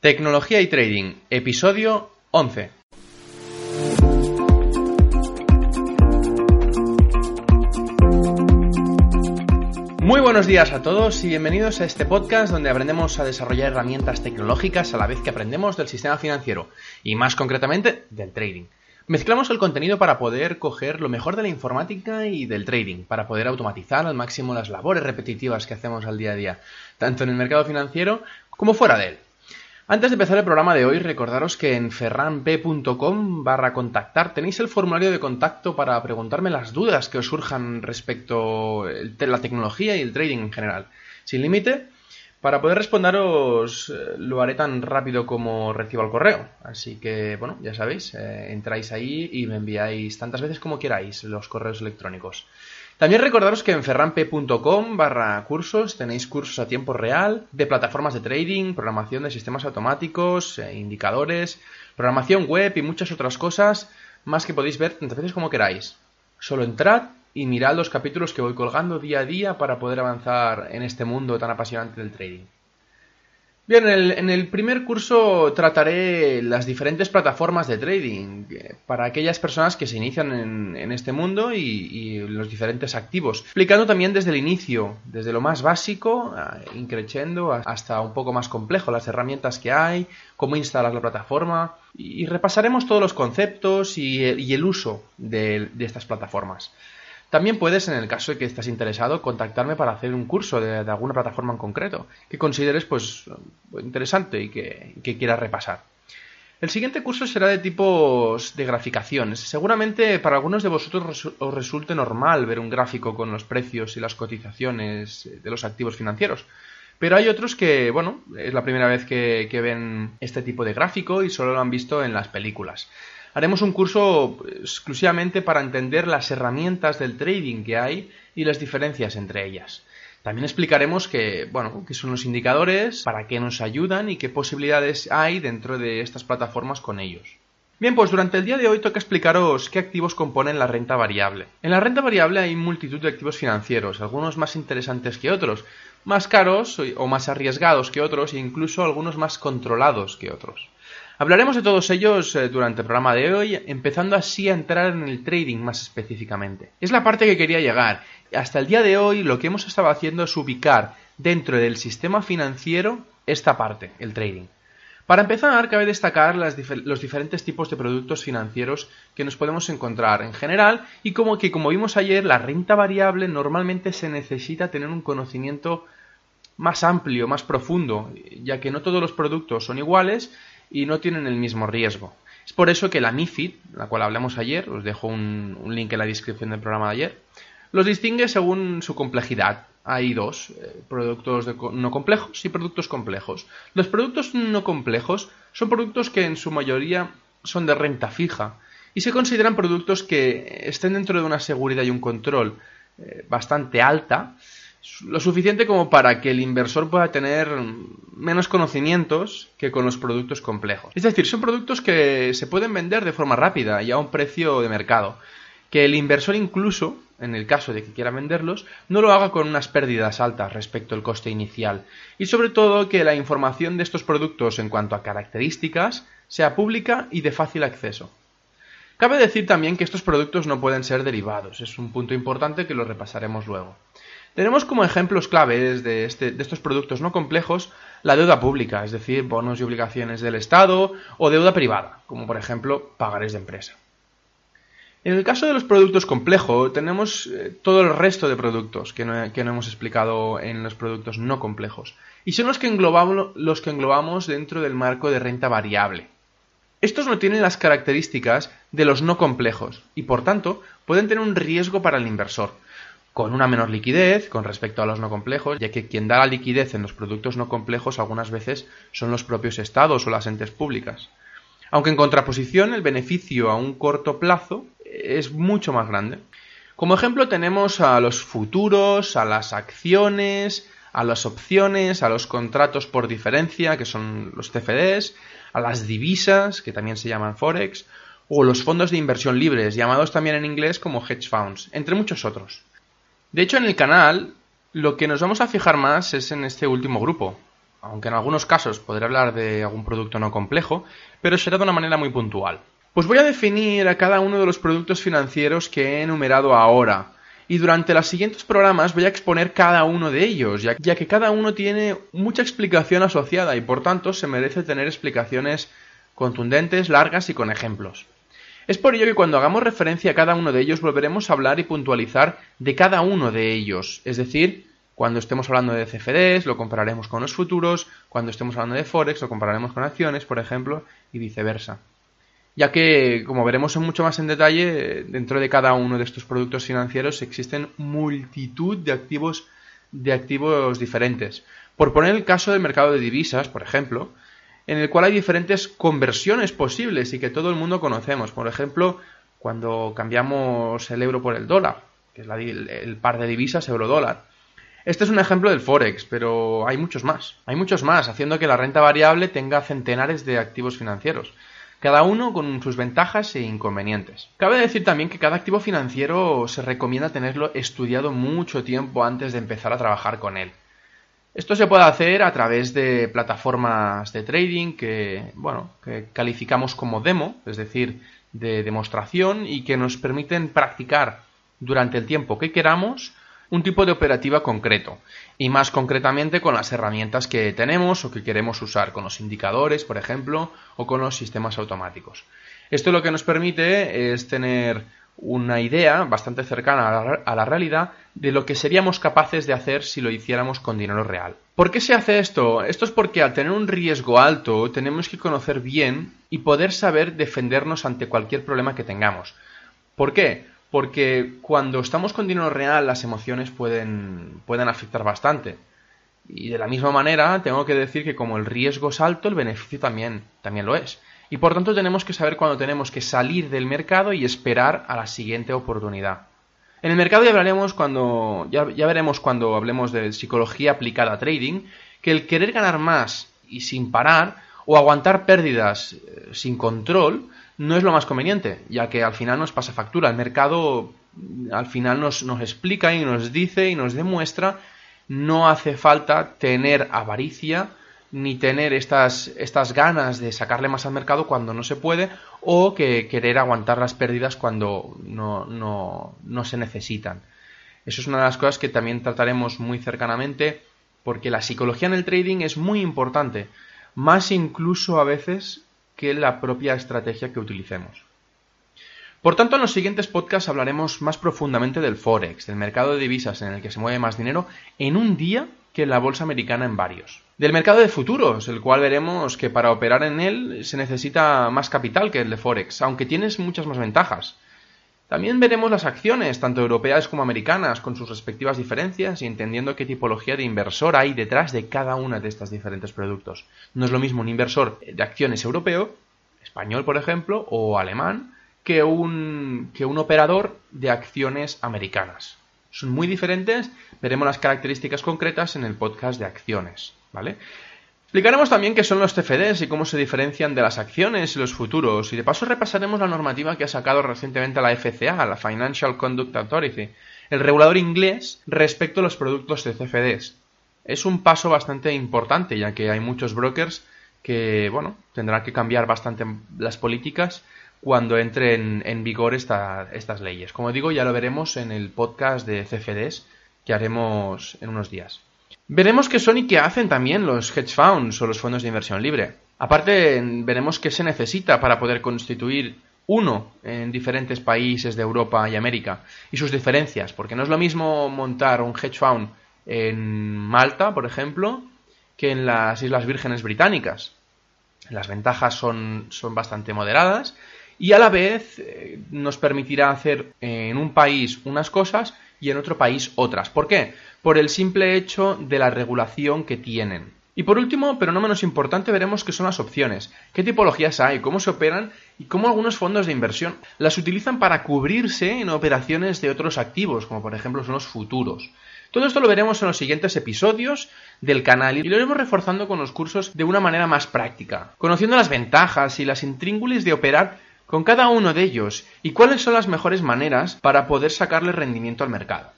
Tecnología y Trading, episodio 11. Muy buenos días a todos y bienvenidos a este podcast donde aprendemos a desarrollar herramientas tecnológicas a la vez que aprendemos del sistema financiero y más concretamente del trading. Mezclamos el contenido para poder coger lo mejor de la informática y del trading, para poder automatizar al máximo las labores repetitivas que hacemos al día a día, tanto en el mercado financiero como fuera de él. Antes de empezar el programa de hoy, recordaros que en ferranp.com barra contactar tenéis el formulario de contacto para preguntarme las dudas que os surjan respecto a la tecnología y el trading en general. Sin límite, para poder responderos eh, lo haré tan rápido como recibo el correo. Así que, bueno, ya sabéis, eh, entráis ahí y me enviáis tantas veces como queráis los correos electrónicos. También recordaros que en ferrampe.com barra cursos tenéis cursos a tiempo real de plataformas de trading, programación de sistemas automáticos, eh, indicadores, programación web y muchas otras cosas más que podéis ver tantas veces como queráis. Solo entrad y mirad los capítulos que voy colgando día a día para poder avanzar en este mundo tan apasionante del trading. Bien, en el, primer curso trataré las diferentes plataformas de trading eh, para aquellas personas que se inician en, este mundo y, los diferentes activos, explicando también desde el inicio, desde lo más básico, increciendo hasta un poco más complejo, las herramientas que hay, cómo instalar la plataforma y, repasaremos todos los conceptos y, el uso de estas plataformas. También puedes, en el caso de que estés interesado, contactarme para hacer un curso de, alguna plataforma en concreto que consideres pues interesante y que, quieras repasar. El siguiente curso será de tipos de graficaciones. Seguramente para algunos de vosotros os resulte normal ver un gráfico con los precios y las cotizaciones de los activos financieros. Pero hay otros que, bueno, es la primera vez que ven este tipo de gráfico y solo lo han visto en las películas. Haremos un curso exclusivamente para entender las herramientas del trading que hay y las diferencias entre ellas. También explicaremos qué son los indicadores, para qué nos ayudan y qué posibilidades hay dentro de estas plataformas con ellos. Bien, pues durante el día de hoy toca explicaros qué activos componen la renta variable. En la renta variable hay multitud de activos financieros, algunos más interesantes que otros, más caros o más arriesgados que otros e incluso algunos más controlados que otros. Hablaremos de todos ellos eh, durante el programa de hoy, empezando así a entrar en el trading más específicamente. Es la parte que quería llegar. Hasta el día de hoy lo que hemos estado haciendo es ubicar dentro del sistema financiero esta parte, el trading. Para empezar, cabe destacar los diferentes tipos de productos financieros que nos podemos encontrar en general y como que, como vimos ayer, la renta variable normalmente se necesita tener un conocimiento más amplio, más profundo, ya que no todos los productos son iguales y no tienen el mismo riesgo. Es por eso que la MIFID, la cual hablamos ayer, os dejo un, link en la descripción del programa de ayer, los distingue según su complejidad. Hay dos, eh, productos no complejos y productos complejos. Los productos no complejos son productos que en su mayoría son de renta fija y se consideran productos que estén dentro de una seguridad y un control eh, bastante alta lo suficiente como para que el inversor pueda tener menos conocimientos que con los productos complejos. Es decir, son productos que se pueden vender de forma rápida y a un precio de mercado. Que el inversor incluso, en el caso de que quiera venderlos, no lo haga con unas pérdidas altas respecto al coste inicial. Y sobre todo que la información de estos productos en cuanto a características sea pública y de fácil acceso. Cabe decir también que estos productos no pueden ser derivados, es un punto importante que lo repasaremos luego. Tenemos como ejemplos claves de, este, de, estos productos no complejos la deuda pública, es decir, bonos y obligaciones del Estado, o deuda privada, como por ejemplo pagares de empresa. En el caso de los productos complejos, tenemos eh, todo el resto de productos que no, hemos explicado en los productos no complejos, y son los que englobamos dentro del marco de renta variable. Estos no tienen las características de los no complejos, y por tanto pueden tener un riesgo para el inversor, con una menor liquidez con respecto a los no complejos, ya que quien da la liquidez en los productos no complejos algunas veces son los propios estados o las entes públicas. Aunque en contraposición el beneficio a un corto plazo es mucho más grande. Como ejemplo tenemos a los futuros, a las acciones, a las opciones, a los contratos por diferencia, que son los CFDs, a las divisas, que también se llaman Forex, o los fondos de inversión libres, llamados también en inglés como hedge funds, entre muchos otros. De hecho, en el canal lo que nos vamos a fijar más es en este último grupo, aunque en algunos casos podré hablar de algún producto no complejo, pero será de una manera muy puntual. Pues voy a definir a cada uno de los productos financieros que he enumerado ahora, y durante los siguientes programas voy a exponer cada uno de ellos, ya, que cada uno tiene mucha explicación asociada y por tanto se merece tener explicaciones contundentes, largas y con ejemplos. Es por ello que cuando hagamos referencia a cada uno de ellos volveremos a hablar y puntualizar de cada uno de ellos, es decir, cuando estemos hablando de CFDs lo compararemos con los futuros, cuando estemos hablando de Forex lo compararemos con acciones, por ejemplo, y viceversa. Ya que, como veremos mucho más en detalle, dentro de cada uno de estos productos financieros existen multitud de activos, de activos diferentes. Por poner el caso del mercado de divisas, por ejemplo, en el cual hay diferentes conversiones posibles y que todo el mundo conocemos. Por ejemplo, cuando cambiamos el euro por el dólar, que es el par de divisas euro-dólar. Este es un ejemplo del Forex, pero hay muchos más. Hay muchos más, haciendo que la renta variable tenga centenares de activos financieros cada uno con sus ventajas e inconvenientes. Cabe decir también que cada activo financiero se recomienda tenerlo estudiado mucho tiempo antes de empezar a trabajar con él. Esto se puede hacer a través de plataformas de trading que, bueno, que calificamos como demo, es decir, de demostración y que nos permiten practicar durante el tiempo que queramos un tipo de operativa concreto y más concretamente con las herramientas que tenemos o que queremos usar, con los indicadores, por ejemplo, o con los sistemas automáticos. Esto lo que nos permite es tener una idea bastante cercana a la, realidad de lo que seríamos capaces de hacer si lo hiciéramos con dinero real. ¿Por qué se hace esto? Esto es porque al tener un riesgo alto tenemos que conocer bien y poder saber defendernos ante cualquier problema que tengamos. ¿Por qué? porque cuando estamos con dinero real las emociones pueden, pueden afectar bastante. Y de la misma manera tengo que decir que como el riesgo es alto, el beneficio también, también lo es. Y por tanto tenemos que saber cuándo tenemos que salir del mercado y esperar a la siguiente oportunidad. En el mercado ya hablaremos cuando. Ya, veremos cuando hablemos de psicología aplicada a trading, que el querer ganar más y sin parar, o aguantar pérdidas eh, sin control, no es lo más conveniente, ya que al final nos pasa factura. El mercado al final nos, nos explica y nos dice y nos demuestra no hace falta tener avaricia ni tener estas, estas ganas de sacarle más al mercado cuando no se puede o que querer aguantar las pérdidas cuando no, no, no se necesitan. Eso es una de las cosas que también trataremos muy cercanamente porque la psicología en el trading es muy importante, más incluso a veces que la propia estrategia que utilicemos. Por tanto, en los siguientes podcasts hablaremos más profundamente del Forex, del mercado de divisas en el que se mueve más dinero en un día que la bolsa americana en varios. Del mercado de futuros, el cual veremos que para operar en él se necesita más capital que el de Forex, aunque tienes muchas más ventajas. También veremos las acciones, tanto europeas como americanas, con sus respectivas diferencias y entendiendo qué tipología de inversor hay detrás de cada una de estas diferentes productos. No es lo mismo un inversor de acciones europeo, español por ejemplo, o alemán, que un, que un operador de acciones americanas. Son muy diferentes, veremos las características concretas en el podcast de acciones, ¿vale? Explicaremos también qué son los CFDs y cómo se diferencian de las acciones y los futuros, y de paso repasaremos la normativa que ha sacado recientemente la FCA, la Financial Conduct Authority, el regulador inglés respecto a los productos de CFDs. Es un paso bastante importante, ya que hay muchos brokers que, bueno, tendrán que cambiar bastante las políticas cuando entren en vigor estas leyes. Como digo, ya lo veremos en el podcast de CFDs que haremos en unos días. Veremos qué son y qué hacen también los hedge funds o los fondos de inversión libre. Aparte, veremos qué se necesita para poder constituir uno en diferentes países de Europa y América y sus diferencias, porque no es lo mismo montar un hedge fund en Malta, por ejemplo, que en las Islas Vírgenes Británicas. Las ventajas son, son bastante moderadas y a la vez eh, nos permitirá hacer en un país unas cosas y en otro país otras. ¿Por qué? Por el simple hecho de la regulación que tienen. Y por último, pero no menos importante, veremos qué son las opciones, qué tipologías hay, cómo se operan y cómo algunos fondos de inversión las utilizan para cubrirse en operaciones de otros activos, como por ejemplo son los futuros. Todo esto lo veremos en los siguientes episodios del canal y lo iremos reforzando con los cursos de una manera más práctica, conociendo las ventajas y las intríngulis de operar con cada uno de ellos y cuáles son las mejores maneras para poder sacarle rendimiento al mercado.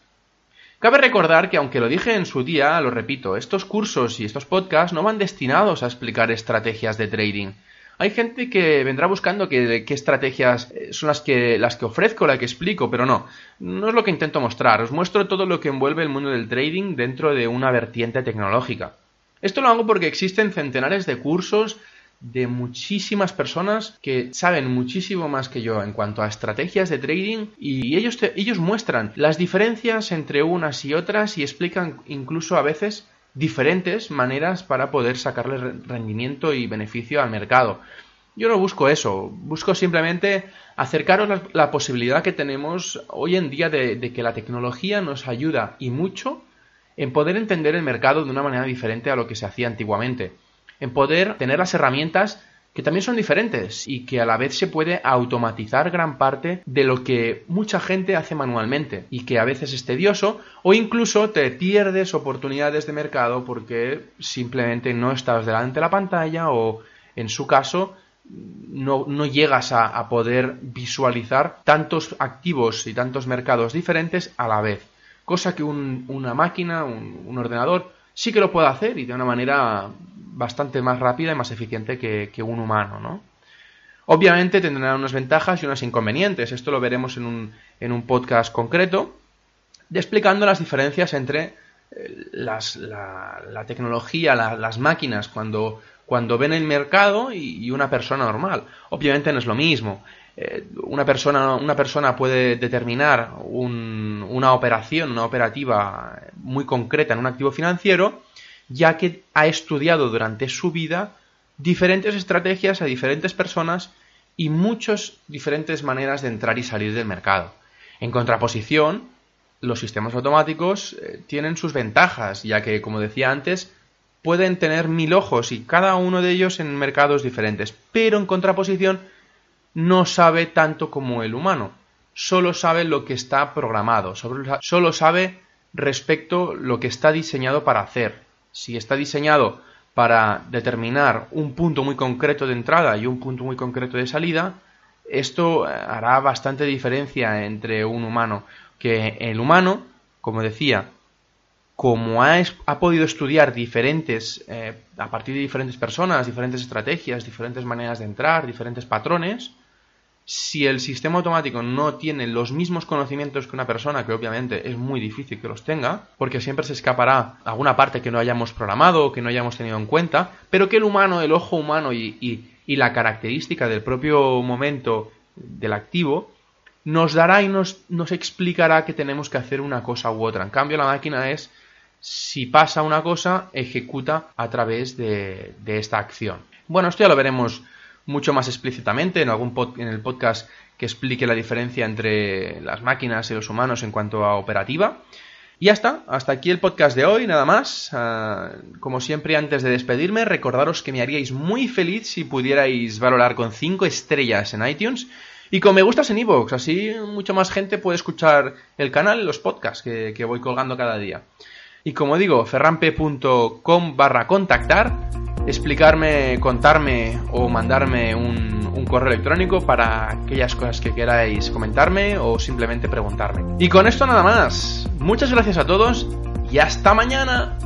Cabe recordar que aunque lo dije en su día, lo repito, estos cursos y estos podcasts no van destinados a explicar estrategias de trading. Hay gente que vendrá buscando qué estrategias son las que, las que ofrezco, las que explico, pero no, no es lo que intento mostrar. Os muestro todo lo que envuelve el mundo del trading dentro de una vertiente tecnológica. Esto lo hago porque existen centenares de cursos de muchísimas personas que saben muchísimo más que yo en cuanto a estrategias de trading y ellos, ellos muestran las diferencias entre unas y otras y explican incluso a veces diferentes maneras para poder sacarle rendimiento y beneficio al mercado. Yo no busco eso, busco simplemente acercaros la, posibilidad que tenemos hoy en día de que la tecnología nos ayuda y mucho en poder entender el mercado de una manera diferente a lo que se hacía antiguamente en poder tener las herramientas que también son diferentes y que a la vez se puede automatizar gran parte de lo que mucha gente hace manualmente y que a veces es tedioso o incluso te pierdes oportunidades de mercado porque simplemente no estás delante de la pantalla o en su caso no, llegas a, poder visualizar tantos activos y tantos mercados diferentes a la vez. Cosa que una máquina, un ordenador sí que lo puede hacer y de una manera bastante más rápida y más eficiente que, un humano, ¿no? Obviamente tendrá unas ventajas y unos inconvenientes. Esto lo veremos en un, en un podcast concreto, explicando las diferencias entre eh, la, tecnología, las máquinas, cuando, cuando ven el mercado y, una persona normal. Obviamente no es lo mismo. Eh, una, persona, una persona puede determinar una operación, una operativa muy concreta en un activo financiero ya que ha estudiado durante su vida diferentes estrategias a diferentes personas y muchas diferentes maneras de entrar y salir del mercado. En contraposición, los sistemas automáticos eh, tienen sus ventajas, ya que, como decía antes, pueden tener mil ojos y cada uno de ellos en mercados diferentes, pero en contraposición no sabe tanto como el humano, solo sabe lo que está programado, solo sabe respecto lo que está diseñado para hacer, si está diseñado para determinar un punto muy concreto de entrada y un punto muy concreto de salida, esto eh, hará bastante diferencia entre un humano. Que el humano, como decía, como ha, ha podido estudiar diferentes, eh, a partir de diferentes personas, diferentes estrategias, diferentes maneras de entrar, diferentes patrones, si el sistema automático no tiene los mismos conocimientos que una persona, que obviamente es muy difícil que los tenga, porque siempre se escapará alguna parte que no hayamos programado o que no hayamos tenido en cuenta, pero que el humano, el ojo humano y, la característica del propio momento del activo nos dará y nos, explicará que tenemos que hacer una cosa u otra. En cambio, la máquina es, si pasa una cosa, ejecuta a través de, de esta acción. Bueno, esto ya lo veremos mucho más explícitamente en algún en el podcast que explique la diferencia entre las máquinas y los humanos en cuanto a operativa. Y ya está, hasta aquí el podcast de hoy, nada más. Ah, como siempre, antes de despedirme, recordaros que me haríais muy feliz si pudierais valorar con 5 estrellas en iTunes y con me gustas en iVoox, así mucho más gente puede escuchar el canal y los podcasts que, que voy colgando cada día. Y como digo, ferrampe.com barra contactar explicarme, contarme o mandarme un, correo electrónico para aquellas cosas que queráis comentarme o simplemente preguntarme. Y con esto nada más. Muchas gracias a todos y hasta mañana.